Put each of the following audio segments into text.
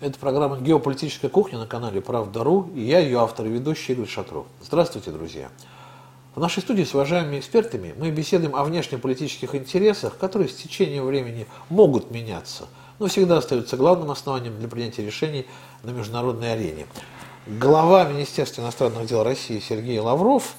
Это программа «Геополитическая кухня» на канале «Правда.ру» и я, ее автор и ведущий Игорь Шатров. Здравствуйте, друзья! В нашей студии с уважаемыми экспертами мы беседуем о внешнеполитических интересах, которые с течением времени могут меняться, но всегда остаются главным основанием для принятия решений на международной арене. Глава Министерства иностранных дел России Сергей Лавров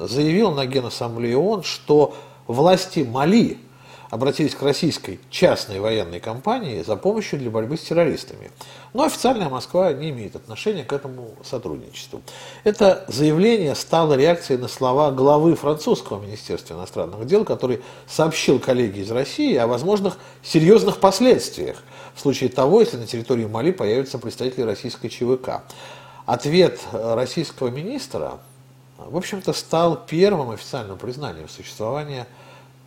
заявил на Генассамблее ООН, что власти Мали – обратились к российской частной военной компании за помощью для борьбы с террористами. Но официальная Москва не имеет отношения к этому сотрудничеству. Это заявление стало реакцией на слова главы французского Министерства иностранных дел, который сообщил коллеге из России о возможных серьезных последствиях в случае того, если на территории Мали появятся представители российской ЧВК. Ответ российского министра, в общем-то, стал первым официальным признанием существования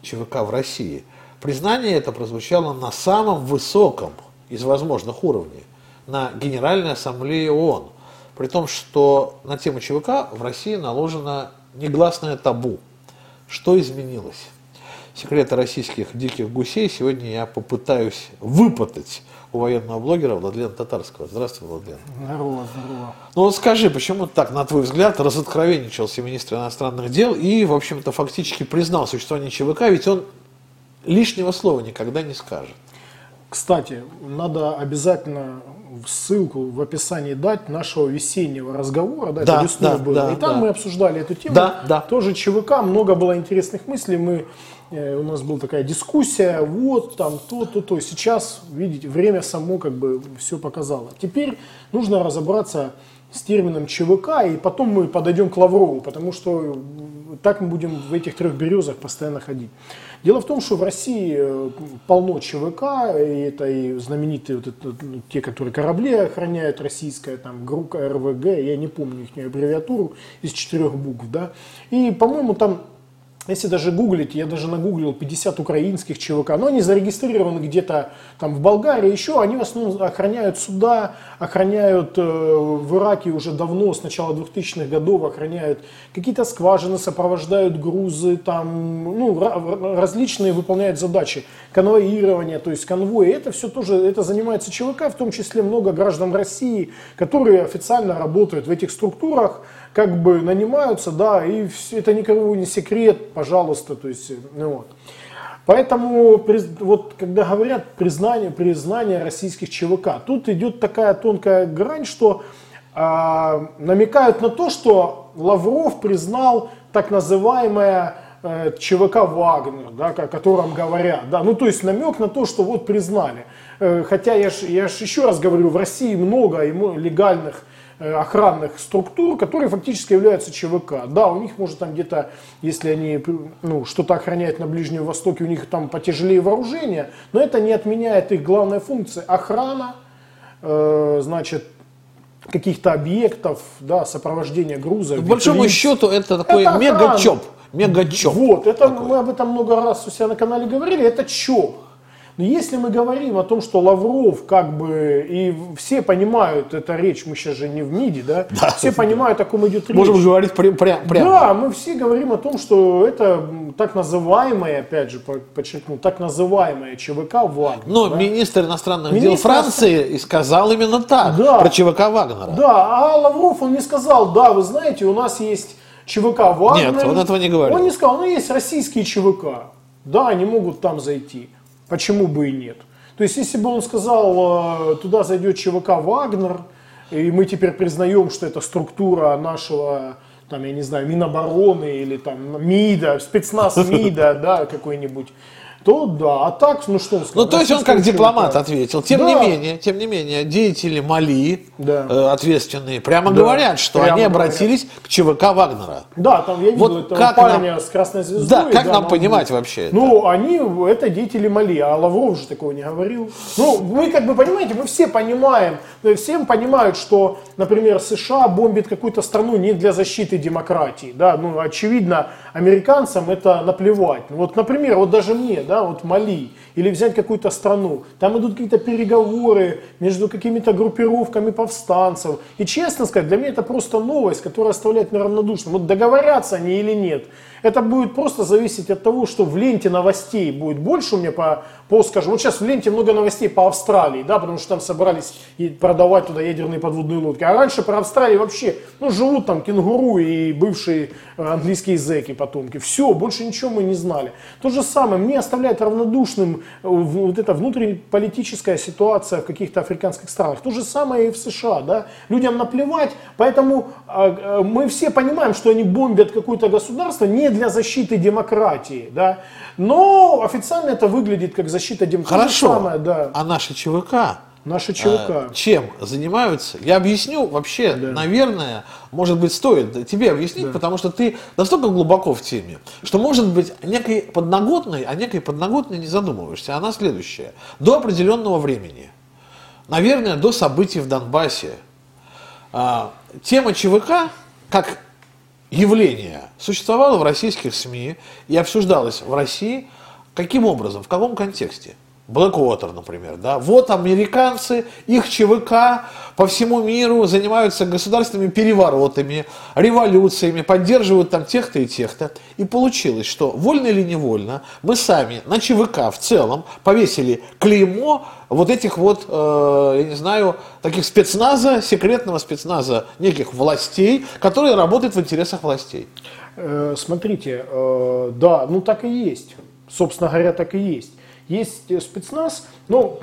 ЧВК в России. Признание это прозвучало на самом высоком из возможных уровней, на Генеральной Ассамблее ООН. При том, что на тему ЧВК в России наложено негласное табу. Что изменилось? Секреты российских диких гусей сегодня я попытаюсь выпытать у военного блогера Владлена Татарского. Здравствуй, Владлен. Здорово, здорово. Ну вот скажи, почему так, на твой взгляд, разоткровенничался министр иностранных дел и, в общем-то, фактически признал существование ЧВК, ведь он лишнего слова никогда не скажет. Кстати, надо обязательно ссылку в описании дать нашего весеннего разговора, да, да это весной да, было. Да, и там да. мы обсуждали эту тему. Да, да. Тоже ЧВК, много было интересных мыслей. Мы, э, у нас была такая дискуссия, вот там то, то, то. Сейчас, видите, время само как бы все показало. Теперь нужно разобраться с термином ЧВК, и потом мы подойдем к Лаврову, потому что так мы будем в этих трех березах постоянно ходить. Дело в том, что в России э, полно ЧВК, и это и знаменитые вот это, ну, те, которые корабли охраняют, российская там группа РВГ, я не помню их аббревиатуру, из четырех букв, да. И, по-моему, там если даже гуглить, я даже нагуглил 50 украинских ЧВК, но они зарегистрированы где-то там в Болгарии, еще они в основном охраняют суда, охраняют э, в Ираке уже давно, с начала 2000-х годов, охраняют какие-то скважины, сопровождают грузы, там, ну, различные выполняют задачи, конвоирование, то есть конвои, это все тоже, это занимается ЧВК, в том числе много граждан России, которые официально работают в этих структурах, как бы нанимаются, да, и это никого не секрет, пожалуйста, то есть, ну вот. Поэтому, вот, когда говорят признание, признание российских ЧВК, тут идет такая тонкая грань, что э, намекают на то, что Лавров признал так называемое э, ЧВК Вагнер, да, о котором говорят. Да, ну, то есть намек на то, что вот признали. Э, хотя я же я ж еще раз говорю, в России много легальных охранных структур, которые фактически являются ЧВК. Да, у них может там где-то, если они ну, что-то охраняют на Ближнем Востоке, у них там потяжелее вооружение, но это не отменяет их главной функции охрана, э, значит, каких-то объектов, да, сопровождение груза. По большому счету это такой мега-чоп. Мега-чоп. Вот, это такой. мы об этом много раз у себя на канале говорили, это чоп. Но если мы говорим о том, что Лавров как бы, и все понимают, это речь, мы сейчас же не в МИДе, да, да все понимают, о ком идет речь. Можем говорить прямо. Прям, Да, мы все говорим о том, что это так называемое, опять же, подчеркну, так называемое ЧВК Вагнер. Но да? министр иностранных министр... дел Франции и сказал именно так, да. про ЧВК Вагнера. Да, а Лавров, он не сказал, да, вы знаете, у нас есть ЧВК Вагнер. Нет, он этого не говорил. Он не сказал, ну есть российские ЧВК. Да, они могут там зайти. Почему бы и нет? То есть, если бы он сказал, э, туда зайдет ЧВК «Вагнер», и мы теперь признаем, что это структура нашего, там, я не знаю, Минобороны или там МИДа, спецназ МИДа, да, какой-нибудь, то да. А так, ну что он сказал? Ну, то есть он как дипломат ответил. Тем да. не менее, тем не менее, деятели Мали, да. э, ответственные, прямо да. говорят, что прямо они обратились говорят. к ЧВК Вагнера. Да, там я видел вот этого как парня нам... с красной звездой. Да, как да, нам понимать был. вообще это? Ну, они, это деятели Мали, а Лавров же такого не говорил. Ну, мы как бы, понимаете, мы все понимаем, всем понимают, что, например, США бомбит какую-то страну не для защиты демократии, да, ну, очевидно, американцам это наплевать. Вот, например, вот даже мне, да, да, вот Мали. или взять какую-то страну. Там идут какие-то переговоры между какими-то группировками повстанцев. И честно сказать, для меня это просто новость, которая оставляет меня равнодушным. Вот договорятся они или нет. Это будет просто зависеть от того, что в ленте новостей будет больше у меня по, по скажем, вот сейчас в ленте много новостей по Австралии, да, потому что там собрались и продавать туда ядерные подводные лодки. А раньше про Австралию вообще, ну, живут там кенгуру и бывшие английские зэки, потомки. Все, больше ничего мы не знали. То же самое, мне оставляет равнодушным э, вот эта внутриполитическая ситуация в каких-то африканских странах. То же самое и в США, да. Людям наплевать, поэтому э, мы все понимаем, что они бомбят какое-то государство не для защиты демократии, да. Но официально это выглядит как защита демократии. Хорошо, Самое, да. а наши ЧВК Наши ЧВК. э, чем занимаются? Я объясню вообще, Да. наверное, может быть, стоит тебе объяснить, потому что ты настолько глубоко в теме, что может быть некой подноготной, а некой подноготной не задумываешься. Она следующая. До определенного времени, наверное, до событий в Донбассе, а, тема ЧВК как явление существовало в российских СМИ и обсуждалось в России каким образом, в каком контексте? Blackwater, например, да. Вот американцы, их ЧВК по всему миру занимаются государственными переворотами, революциями, поддерживают там тех-то и тех-то. И получилось, что вольно или невольно мы сами на ЧВК в целом повесили клеймо вот этих вот, э, я не знаю, таких спецназа, секретного спецназа неких властей, которые работают в интересах властей. Э, Смотрите, э, да, ну так и есть. Собственно говоря, так и есть. Есть э, спецназ, ну,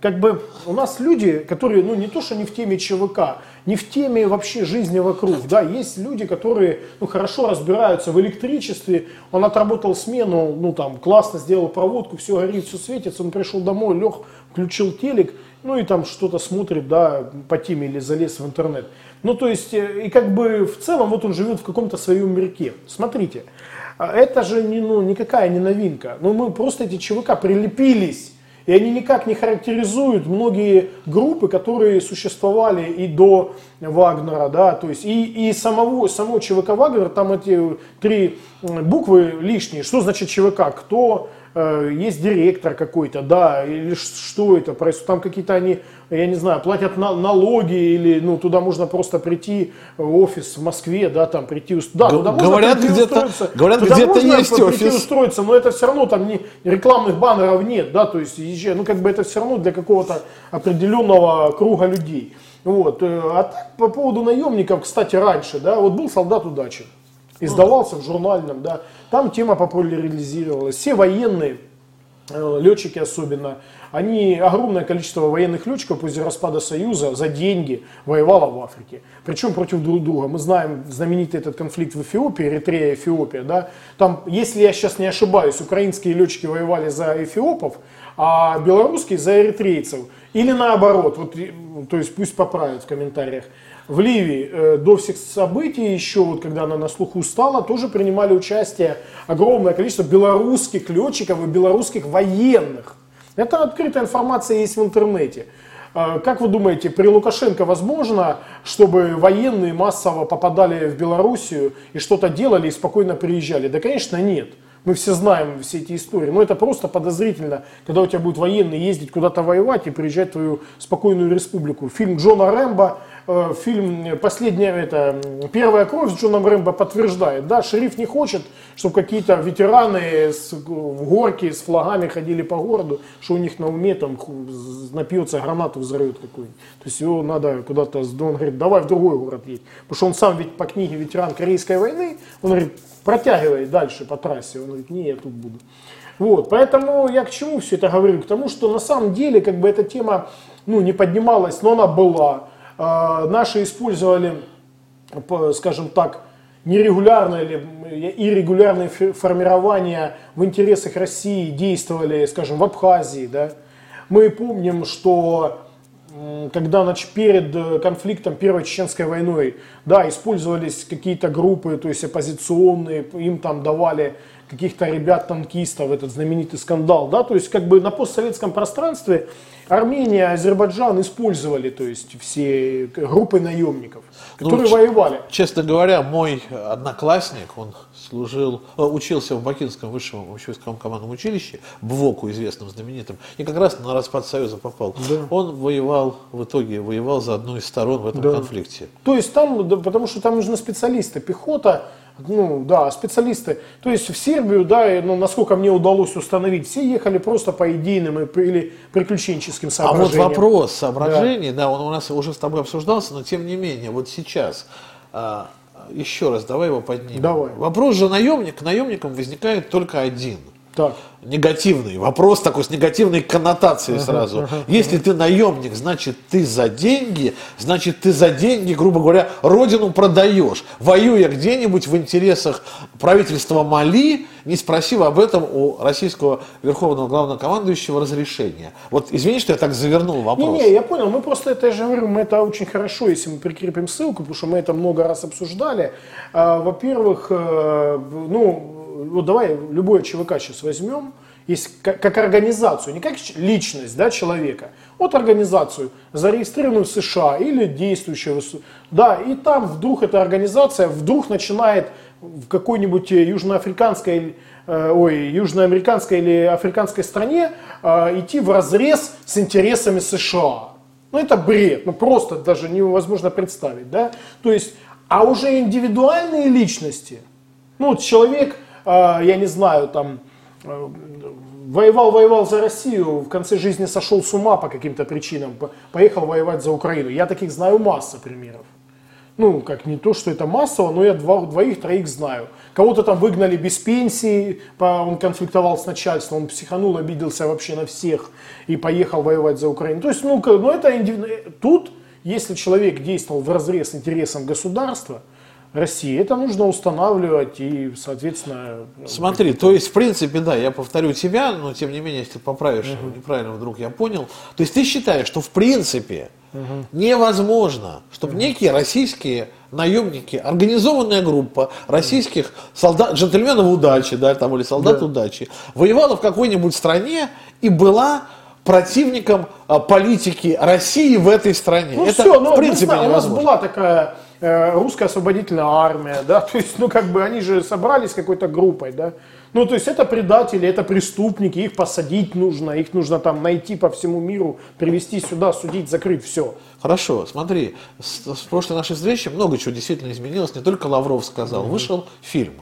как бы у нас люди, которые, ну, не то, что не в теме ЧВК, не в теме вообще жизни вокруг, да, есть люди, которые, ну, хорошо разбираются в электричестве, он отработал смену, ну, там, классно сделал проводку, все горит, все светится, он пришел домой, лег, включил телек, ну, и там что-то смотрит, да, по теме или залез в интернет. Ну, то есть, э, и как бы в целом вот он живет в каком-то своем мирке. Смотрите, это же не, ну, никакая не новинка. Ну, мы просто эти ЧВК прилепились. И они никак не характеризуют многие группы, которые существовали и до Вагнера, да, то есть и, и самого, само ЧВК Вагнер, там эти три буквы лишние. Что значит ЧВК? Кто есть директор какой-то, да, или что это происходит, там какие-то они, я не знаю, платят на, налоги, или, ну, туда можно просто прийти, в офис в Москве, да, там прийти, да, Г- туда можно говорят, прийти где-то- говорят, Туда где-то можно есть прийти офис. устроиться, но это все равно там не, рекламных баннеров нет, да, то есть, ну, как бы это все равно для какого-то определенного круга людей. Вот. э, А так, по поводу наемников, кстати, раньше, да, вот был солдат удачи, издавался в журнальном, да, там тема популяризировалась, все военные, э, летчики особенно, они, огромное количество военных летчиков после распада Союза за деньги воевало в Африке. Причем против друг друга. Мы знаем знаменитый этот конфликт в Эфиопии, Эритрея, Эфиопия. Да? Там, если я сейчас не ошибаюсь, украинские летчики воевали за эфиопов, а белорусские за эритрейцев. Или наоборот, вот, то есть пусть поправят в комментариях. В Ливии э, до всех событий, еще вот когда она на слуху стала, тоже принимали участие огромное количество белорусских летчиков и белорусских военных. Это открытая информация есть в интернете. Э, Как вы думаете, при Лукашенко возможно, чтобы военные массово попадали в Белоруссию и что-то делали и спокойно приезжали? Да, конечно, нет. Мы все знаем все эти истории. Но это просто подозрительно, когда у тебя будет военный ездить куда-то воевать и приезжать в твою спокойную республику. Фильм Джона Рэмбо, фильм «Последняя», это, «Первая кровь» с Джоном Рэмбо подтверждает. Да, шериф не хочет, чтобы какие-то ветераны с, в горке с флагами ходили по городу, что у них на уме там напьется, гранату взорвет какую-нибудь. То есть его надо куда-то, он говорит, давай в другой город едь. Потому что он сам ведь по книге ветеран Корейской войны, он говорит, протягивай дальше по трассе. Он говорит, не, я тут буду. Вот, поэтому я к чему все это говорю? К тому, что на самом деле как бы эта тема ну, не поднималась, но она была. А, наши использовали, по- скажем так, нерегулярное или иррегулярные фи- формирования в интересах России действовали, скажем, в Абхазии. Да? Мы помним, что когда нач- перед э, конфликтом Первой Чеченской войной, да, использовались какие-то группы, то есть оппозиционные, им там давали каких-то ребят-танкистов, этот знаменитый скандал, да, то есть как бы на постсоветском пространстве Армения, Азербайджан использовали, то есть все группы наемников, которые ну, воевали. Честно говоря, мой одноклассник, он служил, э, учился в Бакинском высшем общевойсковом командном училище, БВОКу известным, знаменитым, и как раз на распад Союза попал. Да. Он воевал, в итоге воевал за одну из сторон в этом да. конфликте. То есть там, да, потому что там нужны специалисты, пехота, ну, да, специалисты. То есть в Сербию, да, ну, насколько мне удалось установить, все ехали просто по идейным или приключенческим соображениям. А вот вопрос соображений, да, да он у нас уже с тобой обсуждался, но тем не менее, вот сейчас, а, еще раз, давай его поднимем. Давай. Вопрос же наемник, наемникам возникает только один – так. Негативный вопрос такой с негативной коннотацией uh-huh, сразу. Uh-huh, Если uh-huh. ты наемник, значит ты за деньги, значит ты за деньги, грубо говоря, родину продаешь, воюя где-нибудь в интересах правительства Мали, не спросив об этом у российского верховного главнокомандующего разрешения. Вот извини, что я так завернул вопрос. Не-не, я понял, мы просто это, я же говорю, мы это очень хорошо, если мы прикрепим ссылку, потому что мы это много раз обсуждали. А, во-первых, э, ну, вот давай любое ЧВК сейчас возьмем, есть как, как организацию, не как личность да, человека, вот организацию, зарегистрированную в США или действующую, да, и там вдруг эта организация вдруг начинает в какой-нибудь южноафриканской, э, ой, южноамериканской или африканской стране э, идти в разрез с интересами США. Ну это бред, ну просто даже невозможно представить, да. То есть, а уже индивидуальные личности, ну человек, я не знаю, там, э, воевал, воевал за Россию, в конце жизни сошел с ума по каким-то причинам, поехал воевать за Украину. Я таких знаю масса примеров. Ну, как не то, что это массово, но я двоих-троих знаю. Кого-то там выгнали без пенсии, он конфликтовал с начальством, он психанул, обиделся вообще на всех и поехал воевать за Украину. То есть, ну, ну это индивидуально. Тут, если человек действовал в разрез интересам государства, России. Это нужно устанавливать и, соответственно... Смотри, то есть, в принципе, да, я повторю тебя, но тем не менее, если поправишь, угу. неправильно вдруг я понял. То есть ты считаешь, что в принципе угу. невозможно, чтобы угу. некие российские наемники, организованная группа российских солдат, джентльменов удачи, да, там, или солдат да. удачи, воевала в какой-нибудь стране и была противником а, политики России в этой стране. Ну, Это, все, ну, в принципе, невозможно. У нас была такая русская освободительная армия, да, то есть, ну, как бы они же собрались какой-то группой, да, ну, то есть это предатели, это преступники, их посадить нужно, их нужно там найти по всему миру, привести сюда, судить, закрыть, все. Хорошо, смотри, с, с прошлой нашей встречи много чего действительно изменилось, не только Лавров сказал, mm-hmm. вышел фильм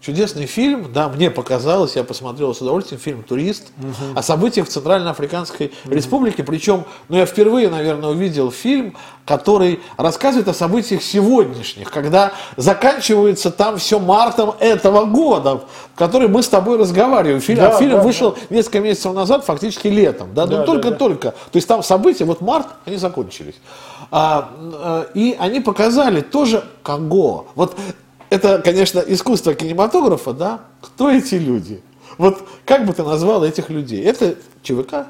Чудесный фильм, да, мне показалось, я посмотрел с удовольствием фильм «Турист» угу. о событиях в Центральноафриканской угу. Республике. Причем, ну, я впервые, наверное, увидел фильм, который рассказывает о событиях сегодняшних, когда заканчивается там все мартом этого года, в который мы с тобой разговариваем. Фильм, да, фильм да, вышел да. несколько месяцев назад, фактически летом, да, ну только-только. Да, да. То есть там события, вот март, они закончились. А, а, и они показали тоже Конго. Вот это, конечно, искусство кинематографа, да? Кто эти люди? Вот как бы ты назвал этих людей? Это ЧВК?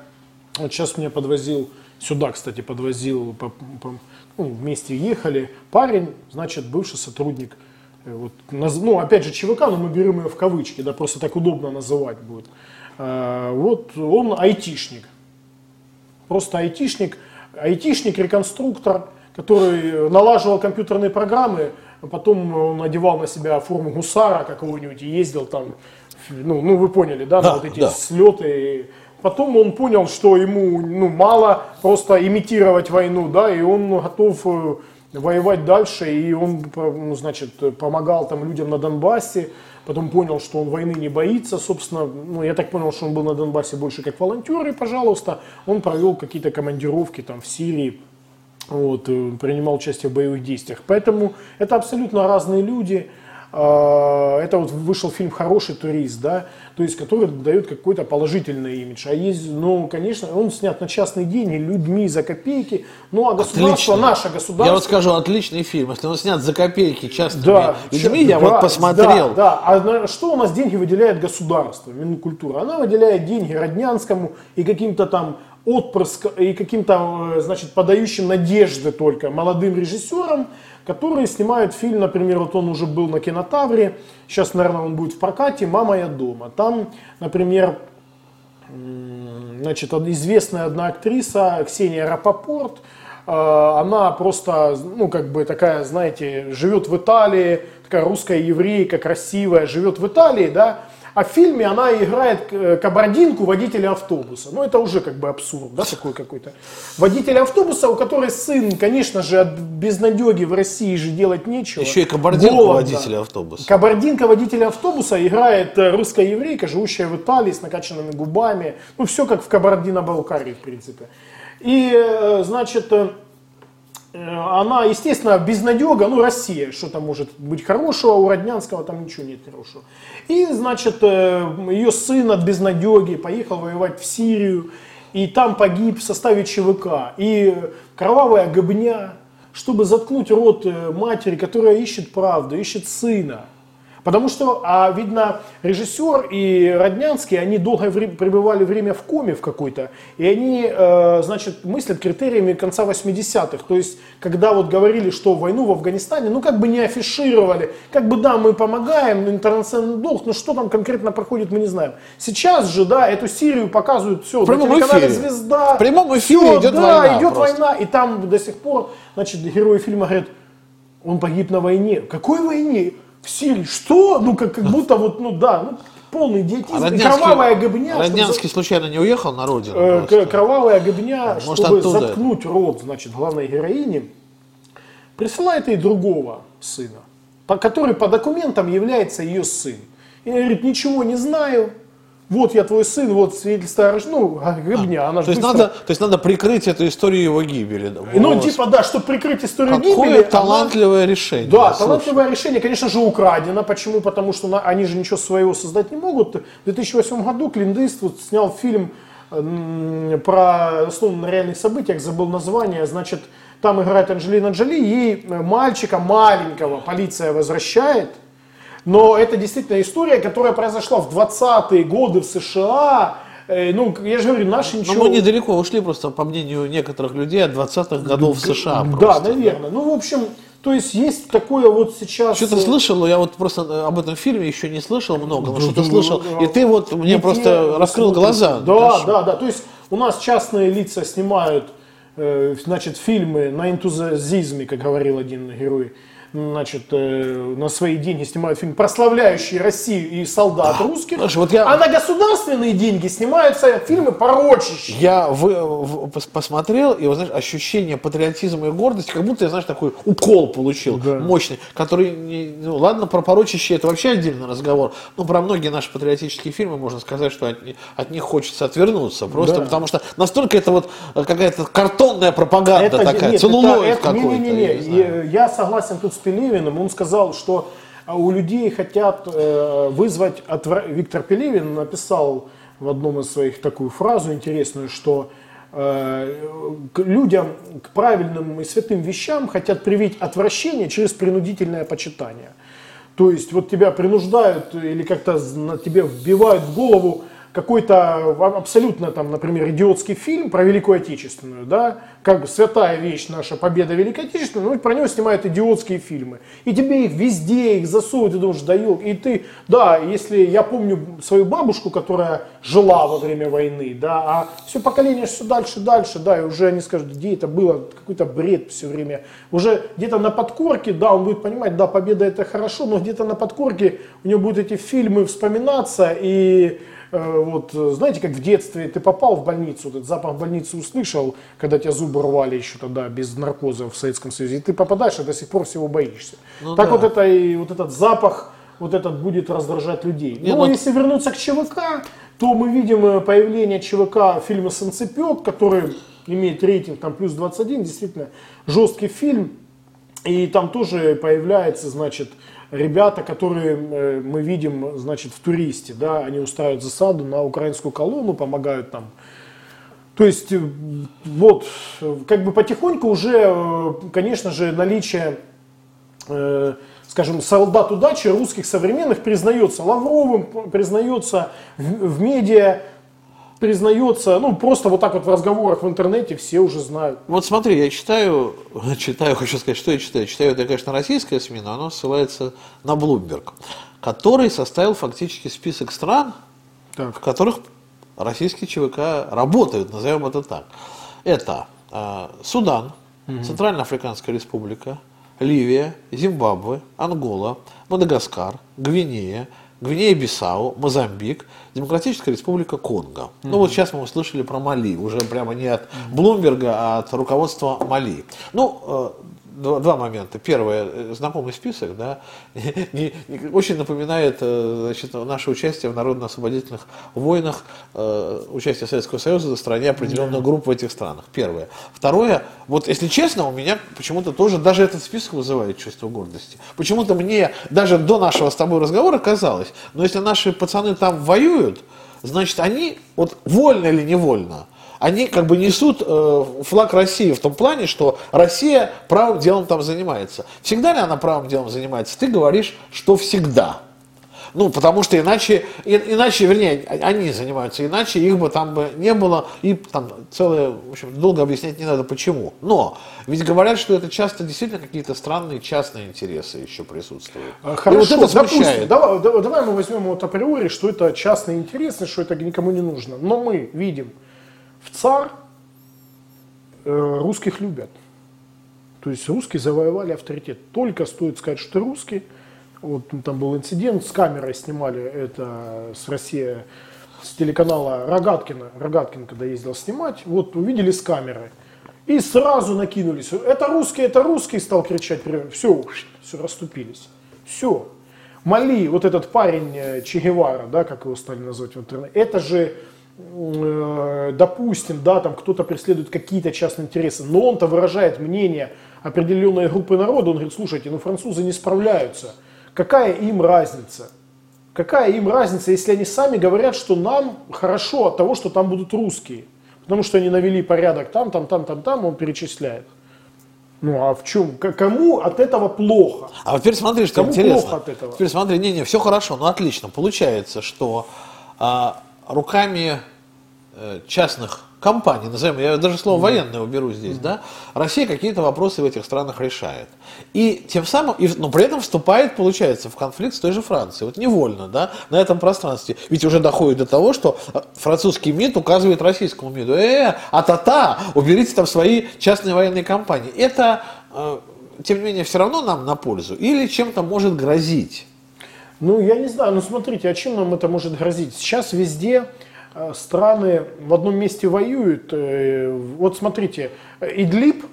Вот сейчас меня подвозил, сюда, кстати, подвозил, по, по, ну, вместе ехали, парень, значит, бывший сотрудник, э, вот, ну, опять же, ЧВК, но мы берем ее в кавычки, да, просто так удобно называть будет. А, вот он айтишник, просто айтишник, айтишник-реконструктор, который налаживал компьютерные программы, Потом он одевал на себя форму гусара какого-нибудь и ездил там, ну, ну вы поняли, да, да вот эти да. слеты. Потом он понял, что ему ну, мало просто имитировать войну, да, и он готов э, воевать дальше, и он, ну, значит, помогал там людям на Донбассе, потом понял, что он войны не боится, собственно, ну, я так понял, что он был на Донбассе больше как волонтер, и, пожалуйста, он провел какие-то командировки там в Сирии, вот, э, принимал участие в боевых действиях. Поэтому это абсолютно разные люди. А, это вот вышел фильм «Хороший турист», да, то есть, который дает какой-то положительный имидж. А есть, ну, конечно, он снят на частные деньги, людьми за копейки. Ну, а государство, Отлично. наше государство... Я вот скажу, отличный фильм. Если он снят за копейки частными да, людьми, я да, вот посмотрел. Да, да. А что у нас деньги выделяет государство, Минкультура? Она выделяет деньги Роднянскому и каким-то там отпрыск и каким-то, э, значит, подающим надежды только молодым режиссерам, которые снимают фильм, например, вот он уже был на кинотавре, сейчас, наверное, он будет в прокате «Мама, я дома». Там, например, значит, известная одна актриса Ксения Рапопорт, э, она просто, ну, как бы такая, знаете, живет в Италии, такая русская еврейка, красивая, живет в Италии, да, а в фильме она играет э, кабардинку водителя автобуса. Ну, это уже как бы абсурд, да, такой какой-то. Водитель автобуса, у которой сын, конечно же, от безнадеги в России же делать нечего. Еще и кабардинка Голод, водителя автобуса. Кабардинка водителя автобуса играет э, русская еврейка, живущая в Италии с накачанными губами. Ну, все как в Кабардино-Балкарии, в принципе. И, э, значит, она, естественно, безнадега, ну, Россия, что там может быть хорошего, у Роднянского там ничего нет хорошего. И, значит, э, ее сын от безнадеги поехал воевать в Сирию, и там погиб в составе ЧВК. И кровавая гобня, чтобы заткнуть рот э, матери, которая ищет правду, ищет сына – Потому что, а, видно, режиссер и Роднянский, они долгое время пребывали время в коме в какой-то, и они, э, значит, мыслят критериями конца 80-х. То есть, когда вот говорили, что войну в Афганистане, ну, как бы не афишировали, как бы, да, мы помогаем, интернациональный долг, но что там конкретно проходит, мы не знаем. Сейчас же, да, эту Сирию показывают все, в прямом эфире. «Звезда». В прямом эфире все, идет да, война идет просто. война, и там до сих пор, значит, герои фильма говорят, он погиб на войне. Какой войне? В Сирии. Что? Ну, как, как будто вот, ну да, ну, полный идиотизм. А кровавая гобня. Роднянский чтобы... случайно не уехал на родину? Э, кровавая гобня, Может, чтобы оттуда... заткнуть рот, значит, главной героини, присылает ей другого сына, который по документам является ее сын. И говорит, ничего не знаю, вот я твой сын, вот свидетельство о рождении, ну, гребня, она то, есть надо, то есть надо прикрыть эту историю его гибели. Ну, вот. типа, да, чтобы прикрыть историю Какое гибели. талантливое она... решение. Да, слушай. талантливое решение, конечно же, украдено. Почему? Потому что они же ничего своего создать не могут. В 2008 году Клинт Иствуд снял фильм про основанный на реальных событиях, забыл название, значит, там играет Анджелина Джоли, ей мальчика маленького полиция возвращает – но это действительно история, которая произошла в 20-е годы в США. Э, ну, я же говорю, наши ничего... Но мы недалеко ушли просто, по мнению некоторых людей, от 20-х годов в США. Да, просто, наверное. Да. Ну, в общем, то есть есть такое вот сейчас... Что-то слышал, но я вот просто об этом фильме еще не слышал много, но что-то слышал. И ты вот мне просто раскрыл глаза. Да, да, да. То есть у нас частные лица снимают, э, значит, фильмы на энтузиазме, как говорил один герой значит, э, на свои деньги снимают фильм, прославляющий Россию и солдат русских, Слушай, вот я... а на государственные деньги снимаются фильмы порочащие. Я в, в, посмотрел, и, вот, знаешь, ощущение патриотизма и гордости, как будто я, знаешь, такой укол получил да. мощный, который, ну, ладно, про порочащие это вообще отдельный разговор, но про многие наши патриотические фильмы можно сказать, что от, от них хочется отвернуться, просто да. потому что настолько это вот какая-то картонная пропаганда это, такая, нет, целлулоид какой-то. Не, не, не, не. Я согласен тут с Пелевиным, он сказал, что а, у людей хотят э, вызвать... Отвра... Виктор Пелевин написал в одном из своих такую фразу интересную, что э, к людям, к правильным и святым вещам хотят привить отвращение через принудительное почитание. То есть вот тебя принуждают или как-то на тебе вбивают в голову какой-то абсолютно там, например, идиотский фильм про Великую Отечественную, да, как святая вещь наша победа Великой Отечественной, ну, про него снимают идиотские фильмы. И тебе их везде, их засуют, ты думаешь, да и ты, да, если я помню свою бабушку, которая жила во время войны, да, а все поколение все дальше, дальше, да, и уже они скажут, где это было, какой-то бред все время. Уже где-то на подкорке, да, он будет понимать, да, победа это хорошо, но где-то на подкорке у него будут эти фильмы вспоминаться, и вот, знаете, как в детстве ты попал в больницу, этот запах больницы услышал, когда тебя зубы рвали еще тогда без наркоза в Советском Союзе, и ты попадаешь, и до сих пор всего боишься. Ну, так да. вот, это, и, вот этот запах, вот этот будет раздражать людей. Нет, Но ну, если вернуться к ЧВК, то мы видим э, появление ЧВК фильма «Санцепек», который имеет рейтинг там плюс 21, действительно жесткий фильм. И там тоже появляется, значит, ребята, которые э, мы видим, значит, в туристе, да, они устраивают засаду на украинскую колонну, помогают там. То есть, э, вот, как бы потихоньку уже, э, конечно же, наличие, скажем, солдат удачи русских современных признается Лавровым, признается в, в медиа, признается, ну просто вот так вот в разговорах в интернете все уже знают. Вот смотри, я читаю, читаю, хочу сказать, что я читаю. Читаю это, конечно, российское СМИ, но оно ссылается на Bloomberg, который составил фактически список стран, Так. в которых российские ЧВК работают, назовем это так. Это э, Судан, Центральноафриканская республика, Ливия, Зимбабве, Ангола, Мадагаскар, Гвинея, Гвинея-Бисау, Мозамбик, Демократическая республика Конго. Ну вот сейчас мы услышали про Мали, уже прямо не от Блумберга, а от руководства Мали. Ну, э, два, два момента. Первое, э, знакомый список, да, не- не- очень напоминает э, значит, наше участие в народно-освободительных войнах, э, участие Советского Союза за стране определенных групп в этих странах. Первое. Второе, вот если честно, у меня почему-то тоже даже этот список вызывает чувство гордости. Почему-то мне даже до нашего с тобой разговора казалось, но если наши пацаны там воюют, значит они, вот вольно или невольно, они как бы несут э, флаг России в том плане, что Россия правым делом там занимается. Всегда ли она правым делом занимается? Ты говоришь, что всегда. Ну, потому что иначе, и- иначе, вернее, они занимаются, иначе их бы там бы не было, и там целое, в общем, долго объяснять не надо почему. Но, ведь говорят, что это часто действительно какие-то странные частные интересы еще присутствуют. И Хорошо, вот это допустим, смущает. давай, давай- давай мы возьмем вот априори, что это частный интерес, и что это никому не нужно. Но мы видим, в ЦАР э, русских любят. То есть русские завоевали авторитет. Только стоит сказать, что ты русский. Вот там был инцидент, с камерой снимали это с России, с телеканала Рогаткина. Рогаткин, когда ездил снимать, вот увидели с камеры. И сразу накинулись. Это русский, это русский, стал кричать. Все, все, расступились. Все. Мали, вот этот парень э, Че Гевара, да, как его стали называть в интернете, это же, допустим, да, там кто-то преследует какие-то частные интересы, но он-то выражает мнение определенной группы народа, он говорит, слушайте, ну французы не справляются, какая им разница? Какая им разница, если они сами говорят, что нам хорошо от того, что там будут русские? Потому что они навели порядок там, там, там, там, там, он перечисляет. Ну а в чем? Кому от этого плохо? А вот теперь смотри, что Кому интересно. плохо от этого? Теперь смотри, не-не, все хорошо, ну отлично. Получается, что а, руками э, частных компаний, назовем, я даже слово военное уберу здесь, да, Россия какие-то вопросы в этих странах решает. И тем самым, и, но при этом вступает, получается, в конфликт с той же Францией. Вот невольно, да, на этом пространстве. Ведь уже доходит до того, что э, французский МИД указывает российскому МИДу, э, а-та-та, уберите там свои частные военные компании. Это, э, тем не менее, все равно нам на пользу или чем-то может грозить. Ну, я не знаю, ну смотрите, а чем нам это может грозить? Сейчас везде э, страны в одном месте воюют. Э, Вот смотрите, э, Идлиб,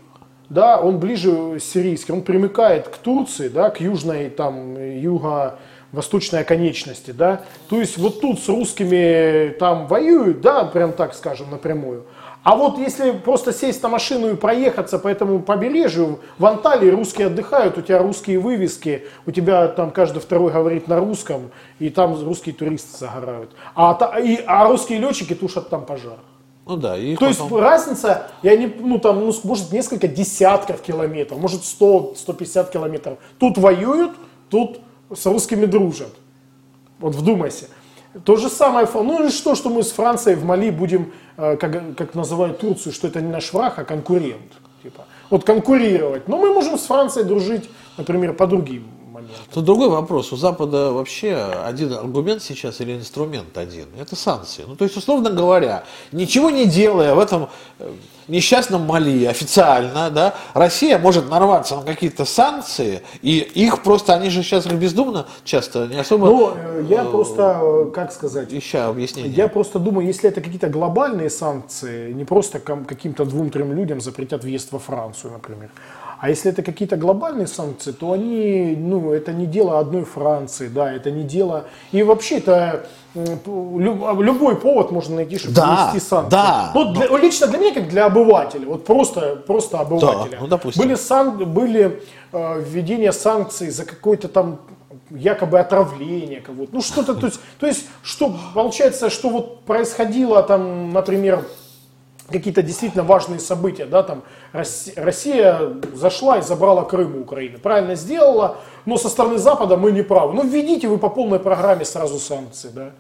да, он ближе сирийский, он примыкает к Турции, да, к южной, там, юго-восточной оконечности, да. То есть вот тут с русскими там воюют, да, прям так скажем, напрямую. А вот если просто сесть на машину и проехаться по этому побережью, в Анталии русские отдыхают, у тебя русские вывески, у тебя там каждый второй говорит на русском, и там русские туристы загорают. А, и, а русские летчики тушат там пожар. Ну да, и То есть потом- разница, я не, ну там, ну, может несколько десятков километров, может 100, 150 километров. Тут воюют, тут с русскими дружат. Вот вдумайся. То же самое, ну и что, что мы с Францией в Мали будем, э, как, как называют Турцию, что это не наш враг, а конкурент. Типа. Вот конкурировать. Но мы можем с Францией дружить, например, по другим моментам. Тут другой вопрос. У Запада вообще один аргумент сейчас или инструмент один. Это санкции. Ну, то есть, условно говоря, ничего не делая в этом э, несчастном Мали официально, да, Россия может нарваться на какие-то санкции, и их просто, они же сейчас их бездумно часто не особо Ну, э, я просто, э, как сказать, ища объяснения. Я просто думаю, если это какие-то глобальные санкции, не просто каким-то двум-трем людям запретят въезд во Францию, например, а если это какие-то глобальные санкции, то они, ну, это не дело одной Франции, да, это не дело... И вообще это лю- любой повод можно найти, чтобы Да, ввести санкции. да. Ну, для- лично для меня, как для обывателя, вот просто, просто обывателя. ну, допустим. Были, сан- были э, введения санкций за какой-то там якобы отравление кого-то. Ну что-то, то есть, то есть, что получается, что вот происходило там, например, какие-то действительно важные события, да, там Россия, зашла и забрала Крым у Украины, правильно сделала, но со стороны Запада мы не правы. Ну введите вы по полной программе сразу санкции, да.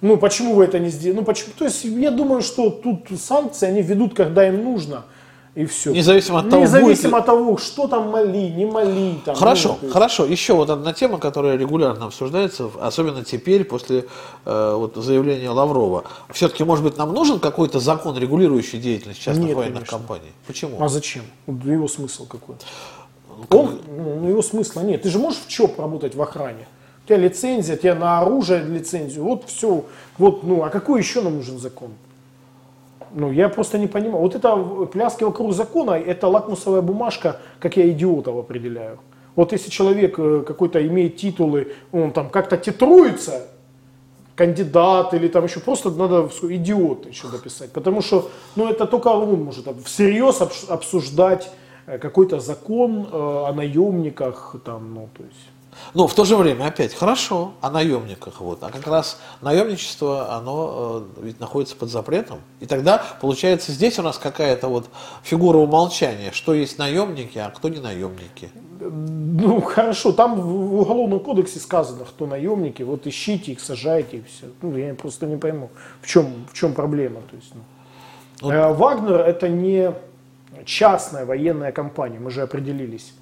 Ну, почему вы это не сделали? Ну, почему? То есть, я думаю, что тут санкции они ведут, когда им нужно. И все. Независимо от того, Независимо будет от того, что там моли, не моли. Там, Хорошо, ну, хорошо. Еще вот одна тема, которая регулярно обсуждается, особенно теперь, после э, вот, заявления Лаврова. Все-таки, может быть, нам нужен какой-то закон, регулирующий деятельность частных Нет, военных конечно. компаний? Почему? А зачем? Его смысл какой? Он, ну, его смысла нет. Ты же можешь в ЧОП работать в охране? У тебя лицензия, тебе на оружие лицензию. Вот все. Вот, ну, а какой еще нам нужен закон? Ну, я просто не понимаю. Вот это пляски вокруг закона, это лакмусовая бумажка, как я идиотов определяю. Вот если человек э, какой-то имеет титулы, он там как-то титруется, кандидат или там еще просто надо идиот еще дописать. Потому что ну, это только он может всерьез обсуждать э, какой-то закон э, о наемниках. Там, ну, то есть. Но в то же время, опять, хорошо о наемниках. Вот. А как раз наемничество, оно э, ведь находится под запретом. И тогда, получается, здесь у нас какая-то вот фигура умолчания, что есть наемники, а кто не наемники. Ну хорошо, там в уголовном кодексе сказано, кто наемники, вот ищите их, сажайте и все. Ну, я просто не пойму, в чем, в чем проблема. То есть, ну. Э, Вагнер это не частная военная компания, мы же определились.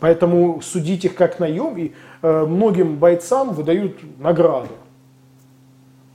Поэтому судить их как наем, и э, многим бойцам выдают награды.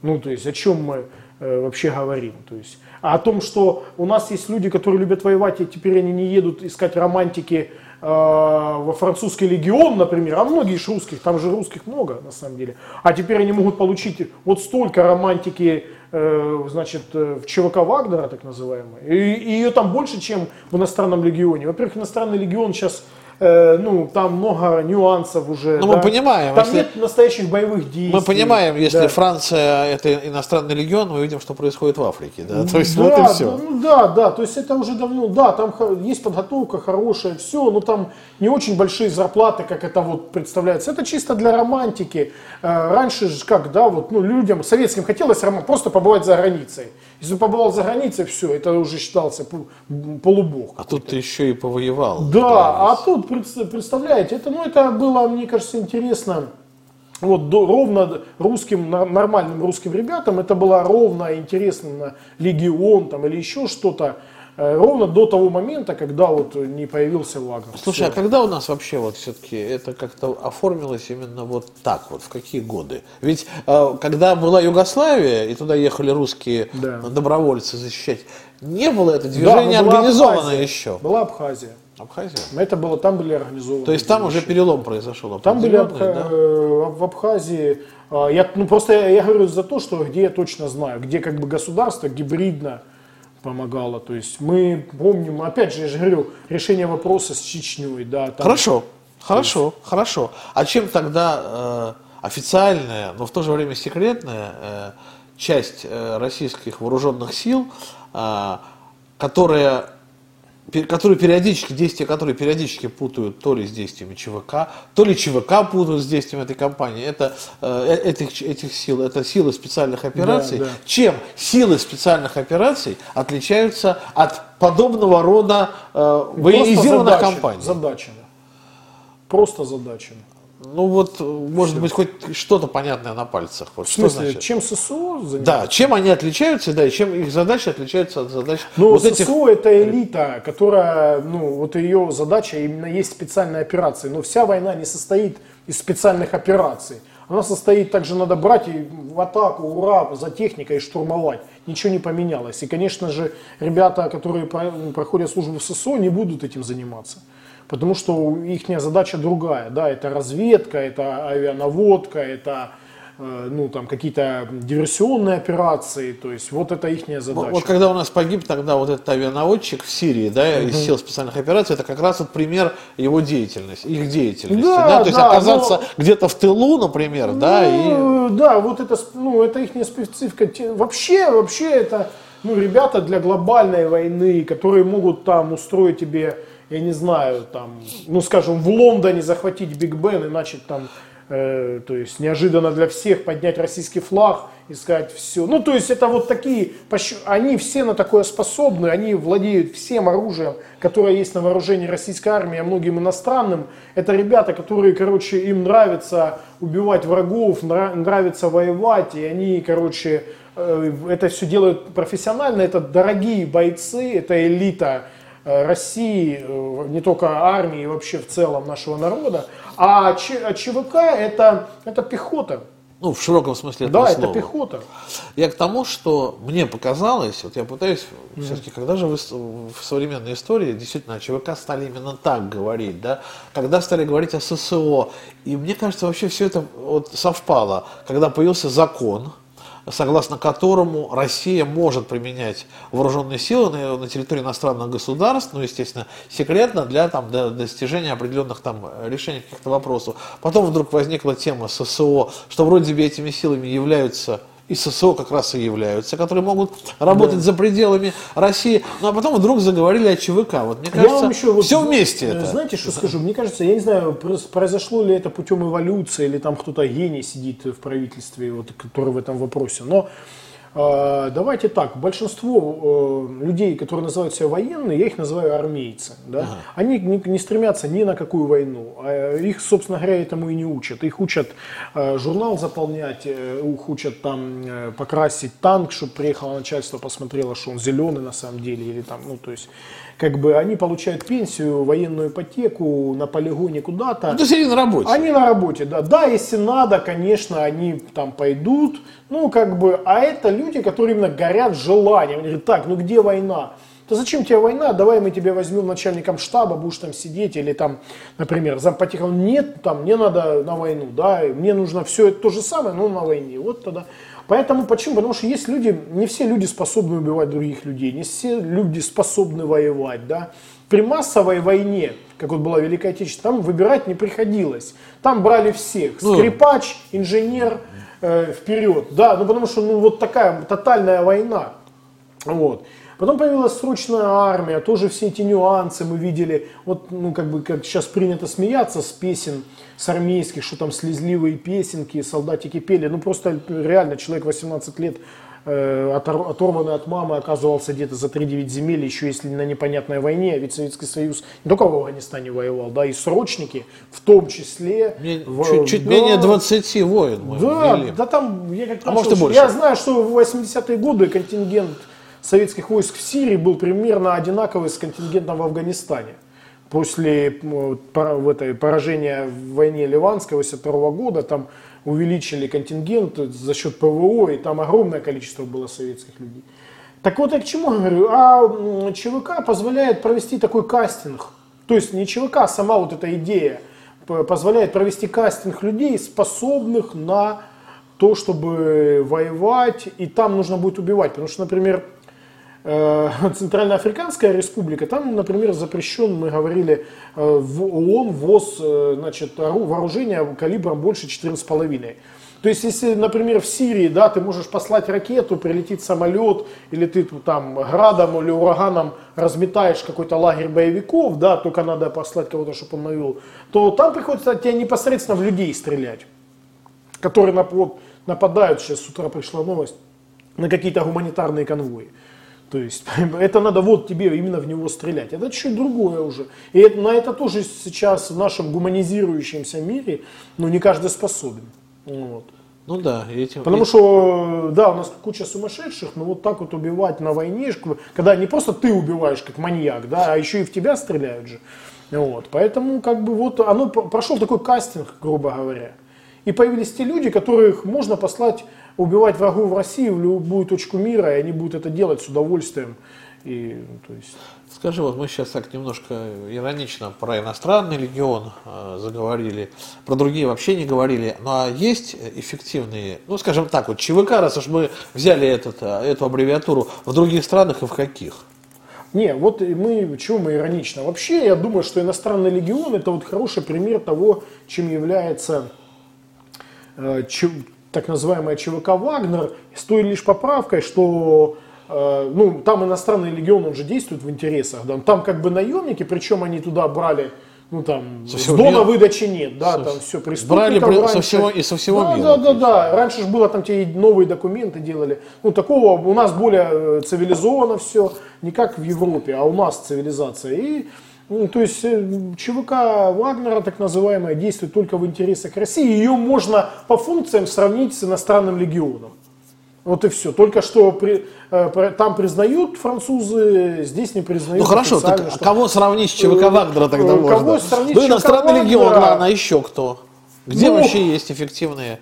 Ну, то есть, о чем мы э, вообще говорим? То есть, а о том, что у нас есть люди, которые любят воевать, и теперь они не едут искать романтики э, во французский легион, например, а многие из русских, там же русских много на самом деле, а теперь они могут получить вот столько романтики, э, значит, э, в ЧВК Вагнера, так называемой, и, и ее там больше, чем в иностранном легионе. Во-первых, иностранный легион сейчас э, ну, там много нюансов уже. Ну, мы да. понимаем, Там если- нет настоящих боевых действий. Мы понимаем, если Да. Франция это иностранный легион, мы видим, что происходит в Африке. Да? То есть да, вот и да, все. ну да, да, то есть это уже давно, да, там есть подготовка хорошая, все, но там не очень большие зарплаты, как это вот представляется. Это чисто для романтики. Э, Раньше же как, да, вот, ну, людям, советским хотелось просто побывать за границей. Если побывал за границей, все, это уже считался полубог. А тут ты еще и повоевал. Да, а тут, пред- представляете, это, ну, это было, мне кажется, интересно. Вот до- ровно русским, нормальным русским ребятам это было ровно интересно на легион там, или еще что-то, ровно до того момента, когда вот не появился Вагнер. Слушай, а Всё. когда у нас вообще вот все-таки это как-то оформилось именно вот так вот, в какие годы? Ведь э, когда была Югославия, и туда ехали русские Да. добровольцы защищать, не было это Да, движение была организовано Абхазия. еще. Была Абхазия. Абхазия? Это было, там были организованы. То есть там движения. уже перелом произошел. Там были Абха- да? э, в Абхазии. а, Я, ну, просто я говорю за то, что где я точно знаю, где как бы государство гибридно помогало. То есть мы помним, опять же, я же говорю, решение вопроса с Чечней. Да, там- Хорошо, хорошо, хорошо. А чем тогда э, официальная, но в то же время секретная э, часть э, российских вооруженных сил, э, которая, которые периодически, действия которые периодически путают то ли с действиями ЧВК, то ли ЧВК путают с действиями этой компании, это, э, э, этих, этих сил, это силы специальных операций. да. Чем силы специальных операций отличаются от подобного рода э, военизированных задачами, компаний? Задачами. Просто задачами. Ну вот, э, может быть, хоть что-то понятное на пальцах. Вот В что смысле, значит? чем ССО занимается? Да, чем они отличаются, да, и чем их задачи отличаются от задач Ну, вот этих... ССО это элита, которая, ну, вот ее задача именно есть специальные операции. Но вся война не состоит из специальных операций. Она состоит, также надо брать и в атаку, ура, за техникой и штурмовать. Ничего не поменялось. И, конечно же, ребята, которые про- проходят службу в ССО, не будут этим заниматься. Потому что их задача другая. Да, это разведка, это авианаводка, это э, ну, там, какие-то диверсионные операции. То есть вот это их Ну, задача. Вот когда у нас погиб тогда вот этот авианаводчик в Сирии, да, из сил специальных операций, это как раз вот пример его деятельности, их деятельности, Да, да, то есть да, оказаться но- где-то в тылу, например, да, и... Ну, да, вот это, ну, это их специфика. Вообще, вообще это, ну, ребята для глобальной войны, которые могут там устроить тебе, я не знаю, там, ну, скажем, в Лондоне захватить Биг Бен и начать там э, то есть неожиданно для всех поднять российский флаг и сказать все. Ну, то есть это вот такие, они все на такое способны, они владеют всем оружием, которое есть на вооружении российской армии, а многим иностранным. Это ребята, которые, короче, им нравится убивать врагов, нравится воевать, и они, короче, э, это все делают профессионально, это дорогие бойцы, это элита России, э, не только армии, вообще в целом нашего народа. А ЧВК это, это пехота. Ну, в широком смысле этого да, слова. это пехота. Я к тому, что мне показалось, вот я пытаюсь, mm-hmm. все-таки, когда же вы в современной истории действительно о ЧВК стали именно так говорить, да, когда стали говорить о ССО, и мне кажется, вообще все это вот совпало, когда появился закон, согласно которому Россия может применять вооруженные силы на, на территории иностранных государств, ну, естественно, секретно для, там, для достижения определенных там, решений каких-то вопросов. Потом вдруг возникла тема ССО, что вроде бы этими силами являются и ССО как раз и являются, которые могут работать да. за пределами России. Ну а потом вдруг заговорили о ЧВК. Вот мне кажется, еще вот, все вместе это. Знаете, что скажу? Мне кажется, я не знаю, произошло ли это путем эволюции, или там кто-то гений сидит в правительстве, вот, который в этом вопросе. Но давайте так, большинство э, людей, которые называют себя военные, я их называю армейцы. Да? Ага. Они не, не стремятся ни на какую войну. А их, собственно говоря, этому и не учат. Их учат э, журнал заполнять, э, их учат там покрасить танк, чтобы приехало начальство, посмотрело, что он зеленый на самом деле. Или там, ну, то есть как бы они получают пенсию, военную ипотеку на полигоне куда-то. Ну, то есть они на работе. Они на работе, да. Да, если надо, конечно, они там пойдут. Ну, как бы, а это люди, которые именно горят желанием. Они говорят, так, ну где война? то зачем тебе война, давай мы тебя возьмем начальником штаба, будешь там сидеть, или там, например, зампотеха, нет, там, мне надо на войну, да, мне нужно все это то же самое, но на войне, вот тогда. Поэтому почему? Потому что есть люди, не все люди способны убивать других людей, не все люди способны воевать, да. При массовой войне, как вот была Великая Отечественная, там выбирать не приходилось. Там брали всех. Ну. Скрипач, инженер, э, вперед. Да, ну потому что ну, вот такая тотальная война. Вот. Потом появилась срочная армия, тоже все эти нюансы мы видели. Вот, ну, как бы, как сейчас принято смеяться с песен, с армейских, что там слезливые песенки, солдатики пели. Ну, просто реально человек 18 лет оторванный от мамы, оказывался где-то за 3-9 земель, еще если на непонятной войне, ведь Советский Союз не только в Афганистане воевал, да, и срочники, в том числе... в, чуть, чуть да, менее 20 воин мы Да, да там, я как а может и больше. Я знаю, что в 80-е годы контингент советских войск в Сирии был примерно одинаковый с контингентом в Афганистане. После в этой, поражения в войне Ливанской 82 года там увеличили контингент за счет ПВО, и там огромное количество было советских людей. Так вот я к чему говорю? А ЧВК позволяет провести такой кастинг. То есть не ЧВК, а сама вот эта идея позволяет провести кастинг людей, способных на то, чтобы воевать, и там нужно будет убивать. Потому что, например, Центральноафриканская республика, там, например, запрещен, мы говорили, э, в ООН ввоз э, значит, вооружения калибром больше 4,5. То есть, если, например, в Сирии, да, ты можешь послать ракету, прилетит самолет, или ты там градом или ураганом разметаешь какой-то лагерь боевиков, да, только надо послать кого-то, чтобы он навел, то там приходится тебе непосредственно в людей стрелять, которые нападают, сейчас с утра пришла новость, на какие-то гуманитарные конвои. То есть это надо вот тебе именно в него стрелять. Это чуть другое уже. И это, на это тоже сейчас в нашем гуманизирующемся мире, ну, не каждый способен. Вот. Ну да, этим. Потому что, да, у нас куча сумасшедших, но вот так вот убивать на войне, когда не просто ты убиваешь как маньяк, да, а еще и в тебя стреляют же. Вот. Поэтому, как бы, вот оно прошел такой кастинг, грубо говоря. И появились те люди, которых можно послать убивать врагов в России в любую точку мира, и они будут это делать с удовольствием. И, то есть... Скажи, вот мы сейчас так немножко иронично про иностранный легион э, заговорили, про другие вообще не говорили, ну а есть эффективные, ну скажем так, вот ЧВК, раз уж мы взяли этот, э, эту аббревиатуру, в других странах и в каких? Не, вот мы, чего мы иронично? Вообще, я думаю, что иностранный легион это вот хороший пример того, чем является так называемая ЧВК «Вагнер», с той лишь поправкой, что э, ну, там иностранный легион, он же действует в интересах, да, там как бы наемники, причем они туда брали ну там Со всего дома мира? выдачи нет, да, Со- там все Брали преступников со раньше. всего- и со всего да, мира, Да, да, да. Раньше же было там те новые документы делали. Ну такого у нас более э, цивилизовано все, не как в Европе, а у нас цивилизация. И ну, то есть э, ЧВК Вагнера, так называемая, действует только в интересах России. Ее можно по функциям сравнить с иностранным легионом. Вот и все. Только что при- э, там признают французы, здесь не признают. Ну хорошо, так а что- кого сравнить с ЧВК Э, Вагнера тогда можно? кого сравнить ну, иностранный легион, Вагнера? ладно, а еще кто? Где Ну, вообще есть эффективные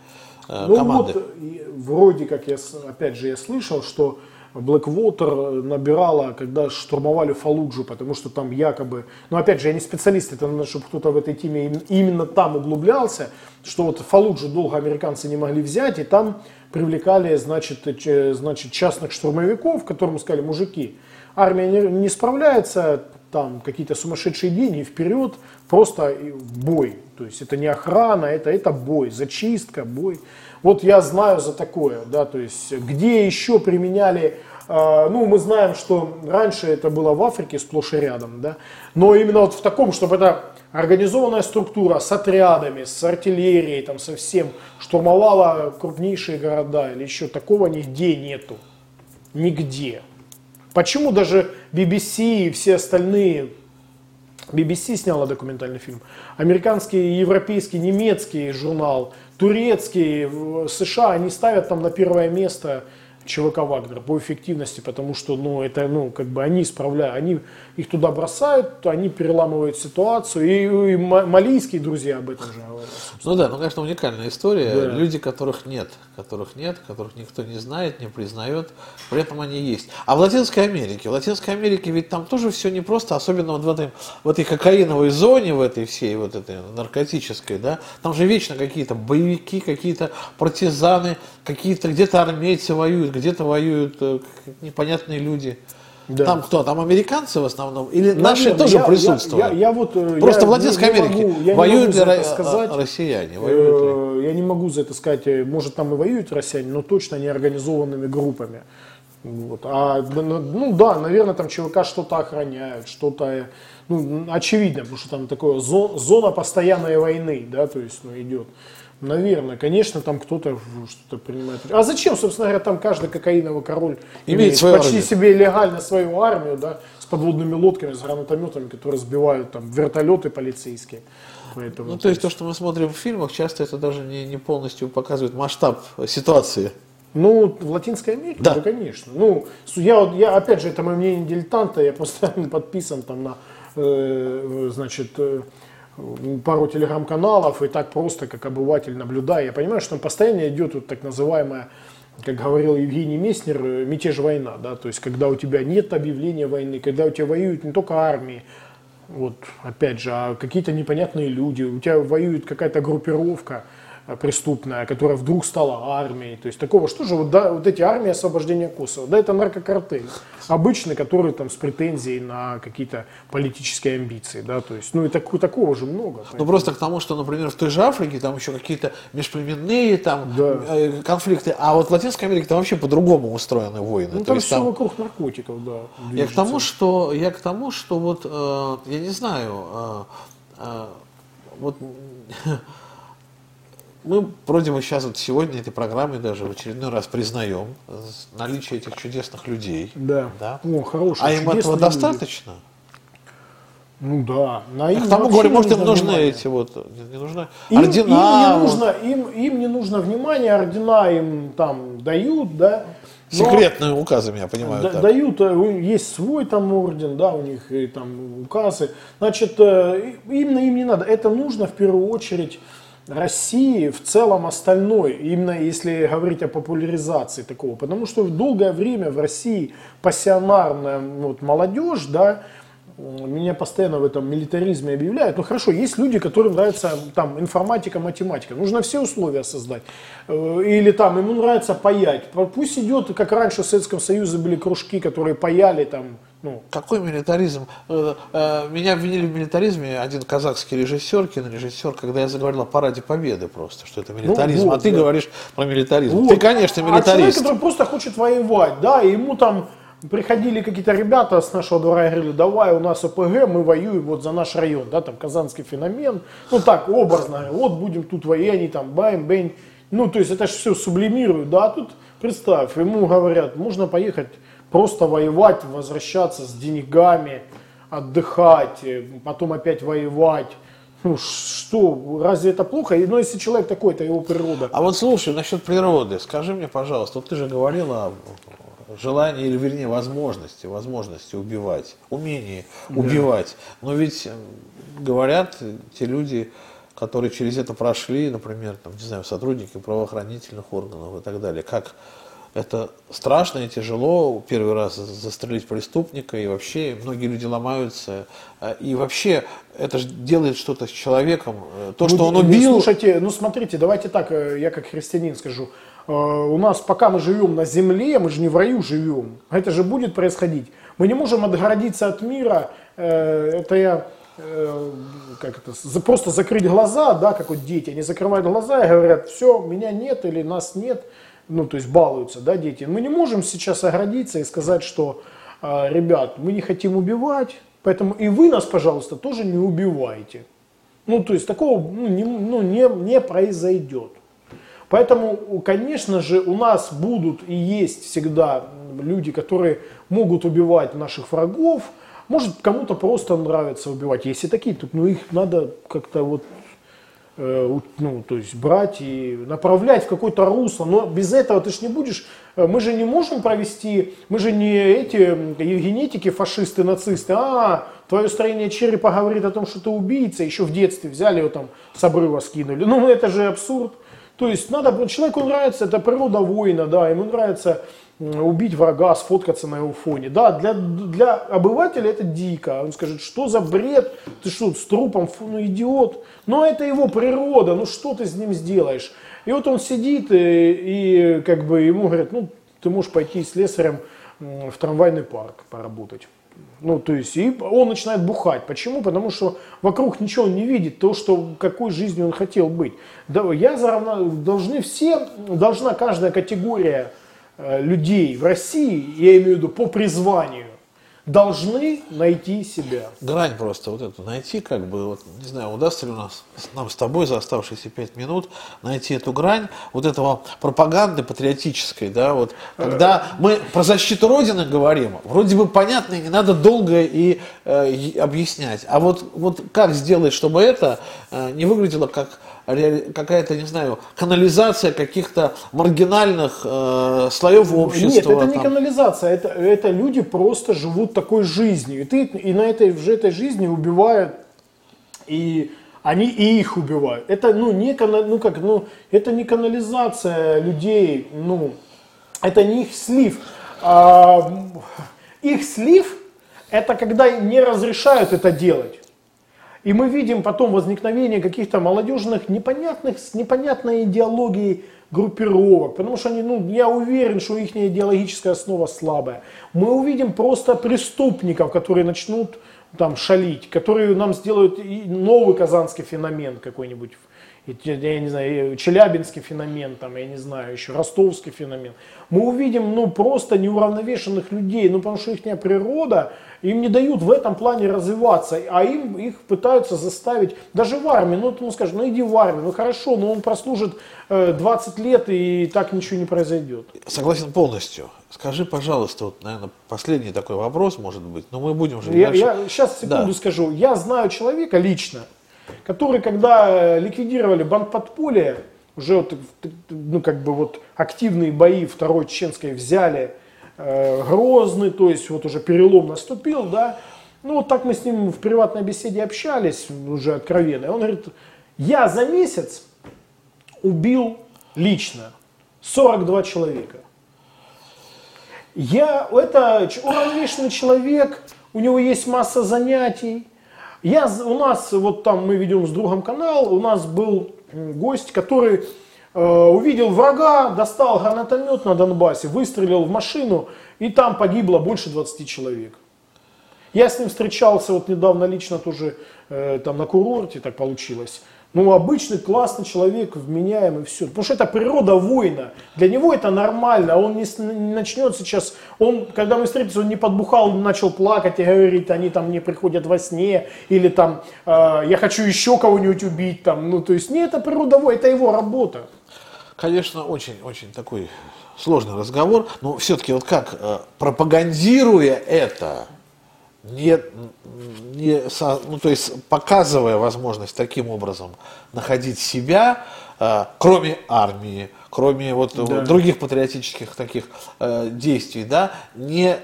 э, Ну команды? вот, вроде как, я, опять же, я слышал, что Blackwater набирала, когда штурмовали Фалуджу, потому что там якобы, ну опять же, я не специалист, это надо, чтобы кто-то в этой теме им- именно там углублялся, что вот Фалуджу долго американцы не могли взять, и там привлекали, значит, э, значит частных штурмовиков, которым сказали, мужики, армия не, не справляется, там какие-то сумасшедшие деньги, вперед, просто бой. То есть это не охрана, это, это бой, зачистка, бой. Вот я знаю за такое, да, то есть где еще применяли, э, ну мы знаем, что раньше это было в Африке сплошь и рядом, да, но именно вот в таком, чтобы это организованная структура с отрядами, с артиллерией, там со всем штурмовала крупнейшие города или еще такого нигде нету, нигде. Почему даже BBC и все остальные BBC сняла документальный фильм. Американский, европейский, немецкий журнал, турецкий, США, они ставят там на первое место ЧВК Вагнер по эффективности, потому что, ну, это, ну, как бы они справляют, они их туда бросают, они переламывают ситуацию, и, и ма- малийские друзья об этом же говорят. Ну да, ну конечно уникальная история. Да. Люди, которых нет, которых нет, которых никто не знает, не признает, при этом они есть. А в Латинской Америке, в Латинской Америке ведь там тоже все непросто, особенно вот в этой, в этой кокаиновой зоне, в этой всей вот этой наркотической, да, там же вечно какие-то боевики, какие-то партизаны, какие-то где-то армейцы воюют, где-то воюют э, непонятные люди. Да. Там кто? Там американцы в основном? Или наши Наверное, тоже я- присутствуют? Я, я- я вот, э, Просто я в Латинской не Америке могу- я воюют могу ро- сказать. россияне? Воюют? Э, Я не могу за это сказать, э, может там и воюют россияне, но точно не организованными группами. Вот. А, ну да, наверное, там ЧВК что-то охраняют, что-то, э, ну, очевидно, потому что там такое зо- зона постоянной войны, да, то есть, ну, идет. Наверное, конечно, там кто-то что-то принимает. А зачем, собственно говоря, там каждый кокаиновый король Имеет свою почти армию. себе легально свою армию, да, с подводными лодками, с гранатометами, которые сбивают там вертолеты полицейские. Поэтому, Ну, то есть то, что мы смотрим в фильмах, часто это даже не, не полностью показывает масштаб ситуации. Ну, в Латинской Америке, Да. да, конечно. Ну, я, вот- я, опять же, это мое мнение дилетанта, я постоянно подписан там на, э, значит, э, пару телеграм-каналов, и так просто, как обыватель, наблюдаю. Я понимаю, что там постоянно идет вот так называемая, как говорил Евгений Месснер, э, мятеж война, да, то есть, когда у тебя нет объявления войны, когда у тебя воюют не только армии, вот, опять же, а какие-то непонятные люди, у тебя воюет какая-то группировка преступная, которая вдруг стала армией, то есть такого, что же, вот, да, вот эти армии освобождения Косово, да, это наркокартель, обычный, который там с претензией на какие-то политические амбиции, да, то есть, ну и так- такого же много. Ну просто к тому, что, например, в той же Африке там еще какие-то межплеменные там Да. э, конфликты, а вот в Латинской Америке там вообще по-другому устроены войны. Ну То там есть все там- вокруг наркотиков, да. Я к движется. тому, что я к тому, что вот э, я не знаю, э, э, вот мы вроде бы сейчас вот сегодня этой программой даже в очередной раз признаем э, наличие этих чудесных людей. Да. Да. О, хорошие, А им этого люди. достаточно? Ну да. На им к тому говорю, может им нужны внимания. эти вот, не, не нужны Им, ордена. им не вот, нужно, им, им не нужно внимание, ордена им там дают, да. но секретные указами, я понимаю. да- так. дают, э, есть свой там орден, да, у них и там указы. Значит, э, именно им не надо. Это нужно в первую очередь России в целом остальной, именно если говорить о популяризации такого. Потому что в долгое время в России пассионарная вот, молодежь, да, меня постоянно в этом милитаризме объявляют. Ну хорошо, есть люди, которым нравится там информатика, математика. Нужно все условия создать. Э, Или там ему нравится паять. Пусть идет, как раньше в Советском Союзе были кружки, которые паяли там, ну, Какой милитаризм? Э, э, Меня обвинили в милитаризме один казахский режиссер, кинорежиссер, когда я заговорил о параде победы просто, что это милитаризм, вот, а ты да. говоришь про милитаризм. Вот. Ты, конечно, А человек, милитарист. который просто хочет воевать, да, и ему там приходили какие-то ребята с нашего двора и говорили, давай, у нас ОПГ, мы воюем вот за наш район, да, там казанский феномен, ну так, образно, вот будем тут воевать, они там бэм, бэнь, ну, то есть это же все сублимируют, да, а тут, представь, ему говорят, можно поехать просто воевать, возвращаться с деньгами, отдыхать, э, потом опять воевать, ну что, разве это плохо? Ну если человек такой, это его природа. А вот слушай, насчет природы, скажи мне, пожалуйста, вот ты же говорил о желании, или вернее возможности, возможности убивать, умении да. убивать. Но ведь э, говорят те люди, которые через это прошли, например, там, не знаю, сотрудники правоохранительных органов и так далее, как это страшно и тяжело первый раз застрелить преступника, и вообще многие люди ломаются. Э, и вообще это же делает что-то с человеком. Э, то, ну, что он убил... Слушайте, ну смотрите, давайте так, э, я как христианин скажу. У нас, пока мы живем на земле, мы же не в раю живем. Это же будет происходить. Мы не можем отгородиться от мира. Это я как это, просто закрыть глаза, да, как вот дети, они закрывают глаза и говорят, все, меня нет или нас нет, ну, то есть балуются, да, дети. Мы не можем сейчас оградиться и сказать, что, а, ребят, мы не хотим убивать, поэтому и вы нас, пожалуйста, тоже не убивайте. Ну, то есть такого ну, не, ну, не, не произойдет. Поэтому, конечно же, у нас будут и есть всегда люди, которые могут убивать наших врагов. Может, кому-то просто нравится убивать. Если такие, то ну, их надо как-то вот ну, то есть брать и направлять в какое-то русло. Но без этого ты же не будешь, э, мы же не можем провести, мы же не эти генетики, фашисты, нацисты, а твое строение черепа говорит о том, что ты убийца, еще в детстве взяли его там с обрыва скинули. Ну, это же абсурд. То есть надо, человеку нравится, это природа воина, да, ему нравится убить врага, сфоткаться на его фоне. Да, для, для обывателя это дико. Он скажет, что за бред, ты что, с трупом, фу, ну идиот. Но это его природа, ну что ты с ним сделаешь? И вот он сидит и, и как бы ему говорят, ну ты можешь пойти с слесарем в трамвайный парк поработать. Ну, то есть, и он начинает бухать. Почему? Потому что вокруг ничего он не видит, то, что, какой жизнью он хотел быть. Да, я заравна, должны все, должна каждая категория Э, людей в России, я имею в виду по призванию, должны найти себя. Грань просто вот эту. Найти, как бы, вот, не знаю, удастся ли у нас нам с тобой за оставшиеся пять минут найти эту грань вот этого пропаганды патриотической, да, вот, когда мы про защиту Родины говорим, вроде бы понятно, и не надо долго и э, объяснять, а вот, вот как сделать, чтобы это э, не выглядело как какая-то, не знаю, канализация каких-то маргинальных э, слоев общества. Нет, это там. не канализация, это, это люди просто живут такой жизнью. И, ты, и на этой, в этой жизни убивают, и они и их убивают. Это, ну, не, ну, как, ну, это не канализация людей, ну, это не их слив. А, их слив – это когда не разрешают это делать. И мы видим потом возникновение каких-то молодежных, непонятных, с непонятной идеологией группировок, потому что они, ну, я уверен, что их идеологическая основа слабая. Мы увидим просто преступников, которые начнут там шалить, которые нам сделают новый казанский феномен какой-нибудь. Я не знаю, челябинский феномен, там, я не знаю, еще ростовский феномен, мы увидим, ну, просто неуравновешенных людей, ну, потому что их природа, им не дают в этом плане развиваться, а им их пытаются заставить, даже в армии, ну, ну скажешь, ну, иди в армию, ну, хорошо, но он прослужит э, 20 лет, и так ничего не произойдет. Согласен полностью. Скажи, пожалуйста, вот, наверное, последний такой вопрос, может быть, но мы будем уже я, дальше. Я сейчас секунду да. скажу. Я знаю человека лично, который, когда э, ликвидировали бандподполье, уже вот, ну, как бы вот активные бои второй чеченской взяли э, Грозный, то есть вот уже перелом наступил, да. Ну вот так мы с ним в приватной беседе общались, уже откровенно. И он говорит, я за месяц убил лично 42 человека. Я, это уравнешенный человек, у него есть масса занятий, я, у нас, вот там мы ведем с другом канал, у нас был гость, который э, увидел врага, достал гранатомет на Донбассе, выстрелил в машину, и там погибло больше 20 человек. Я с ним встречался вот недавно лично тоже э, там на курорте, так получилось. Ну, обычный классный человек, вменяемый, все. Потому что это природа воина. Для него это нормально. Он не, не начнет сейчас, он, когда мы встретились, он не подбухал, начал плакать и говорить, они там мне приходят во сне, или там, э, я хочу еще кого-нибудь убить, там, ну, то есть, не, это природа воина, это его работа. Конечно, очень-очень такой сложный разговор, но все-таки вот как, э, пропагандируя это, не, не, ну, то есть показывая возможность таким образом находить себя, э, кроме армии, кроме вот да. других патриотических таких э, действий, да, не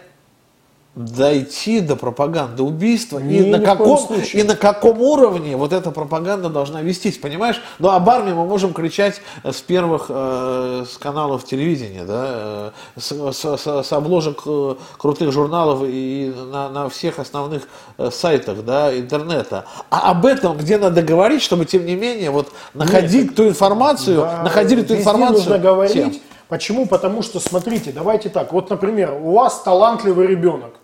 дойти до пропаганды убийства не, и, на каком, и на каком уровне вот эта пропаганда должна вестись, понимаешь? Ну, об армии мы можем кричать с первых э, с каналов телевидения, да, э, с, с, с обложек э, крутых журналов и на, на всех основных э, сайтах да, интернета. А об этом где надо говорить, чтобы тем не менее вот находить Нет, ту информацию, да, находили ту информацию. нужно говорить. Всем. Почему? Потому что, смотрите, давайте так, вот, например, у вас талантливый ребенок,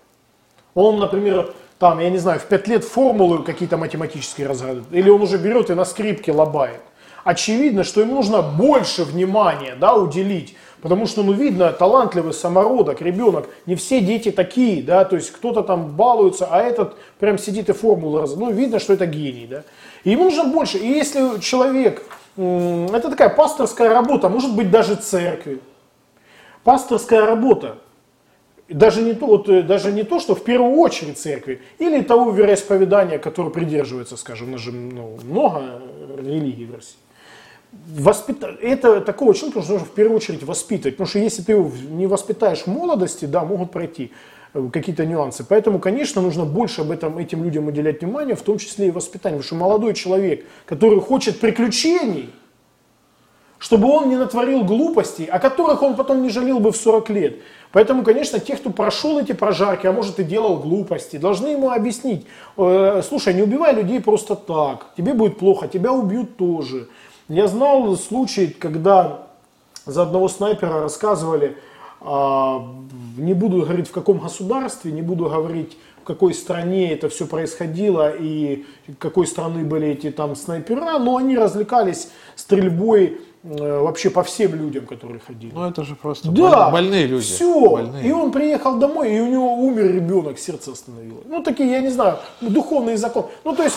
он, например, там, я не знаю, в 5 лет формулы какие-то математические разгадывает, или он уже берет и на скрипке лобает. Очевидно, что ему нужно больше внимания да, уделить, потому что, ну, видно, талантливый самородок, ребенок, не все дети такие, да, то есть кто-то там балуется, а этот прям сидит и формулы раз, ну, видно, что это гений, да. И ему нужно больше, и если человек, это такая пасторская работа, может быть даже церкви, пасторская работа, даже не, то, вот, э, даже не то, что в первую очередь церкви, или того вероисповедания, которое придерживается, скажем, же ну, много религий в России. Воспита... Это такого человека нужно в первую очередь воспитывать, потому что если ты его не воспитаешь в молодости, да, могут пройти э, какие-то нюансы. Поэтому, конечно, нужно больше об этом, этим людям уделять внимание, в том числе и воспитанию. Потому что молодой человек, который хочет приключений, чтобы он не натворил глупостей, о которых он потом не жалел бы в 40 лет. Поэтому, конечно, те, кто прошел эти прожарки, а может и делал глупости, должны ему объяснить, э, слушай, не убивай людей просто так, тебе будет плохо, тебя убьют тоже. Я знал случай, когда за одного снайпера рассказывали, а, не буду говорить в каком государстве, не буду говорить в какой стране это все происходило и какой страны были эти там снайпера, но они развлекались стрельбой Э, вообще по всем людям, которые ходили. Ну это же просто да, больные люди. Все. Больные. И он приехал домой, и у него умер ребенок, сердце остановилось. Ну такие, я не знаю, духовный закон. Ну то есть,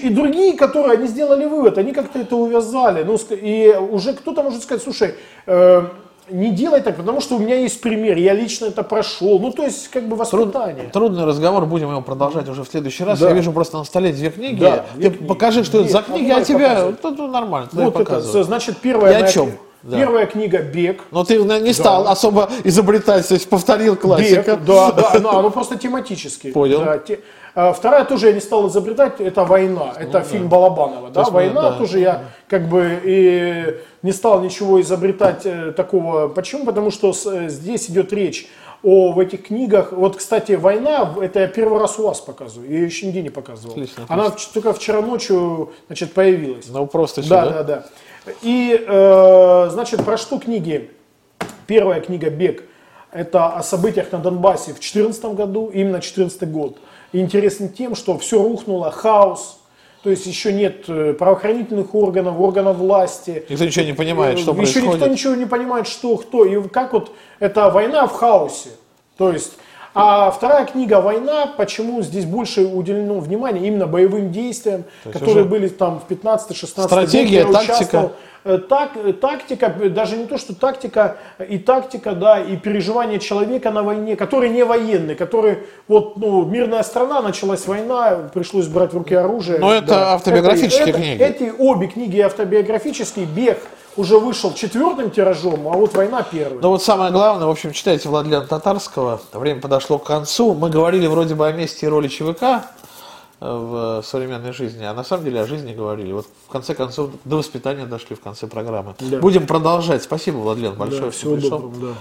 и другие, которые они сделали вывод, они как-то это увязали. Ну, и уже кто-то может сказать, слушай, э, не делай так, потому что у меня есть пример, я лично это прошел. Ну, то есть, как бы воспитание. Труд, трудный разговор, будем его продолжать уже в следующий раз. Да. Я вижу просто на столе две книги. Да, две Ты книги. покажи, что Нет, это за книги, а тебя, ну, ну, нормально, вот это, значит, первая... И о чем? Да. Первая книга «Бег». Но ты не стал да. особо изобретать, то есть повторил классика. Бег, да, да, ну, оно просто тематически. Понял. Да, те, а, вторая тоже я не стал изобретать, это «Война», это ну, фильм да. Балабанова, да, «Война» да. тоже я как бы и не стал ничего изобретать э, такого. Почему? Потому что э, здесь идет речь о в этих книгах. Вот, кстати, «Война», это я первый раз у вас показываю, я ее еще нигде не показывал. Отлично, отлично. Она только вчера ночью, значит, появилась. Ну, просто да, да, да, да. И, э, значит, про что книги? Первая книга «Бег» это о событиях на Донбассе в 2014 году, именно 2014 год. Интересен тем, что все рухнуло, хаос, то есть еще нет э, правоохранительных органов, органов власти. Никто ничего не понимает, что еще происходит. Еще никто ничего не понимает, что, кто. И как вот эта война в хаосе. То есть а вторая книга «Война», почему здесь больше уделено внимания именно боевым действиям, которые были там в 15-16 Стратегия, тактика. Э, так, э, тактика, даже не то, что тактика, и тактика, да, и переживание человека на войне, который не военный, который, вот, ну, мирная страна, началась война, пришлось брать в руки оружие. Но это да. автобиографические это, книги. Эти обе книги автобиографические, «Бег», уже вышел четвертым тиражом, а вот война первая. Ну вот самое главное, в общем, читайте Владлена Татарского. Время подошло к концу. Мы говорили вроде бы о месте и роли ЧВК э, в современной жизни, а на самом деле о жизни говорили. Вот в конце концов до воспитания дошли в конце программы. Да. Будем продолжать. Спасибо, Владлен, большое. Да, всего доброго, да.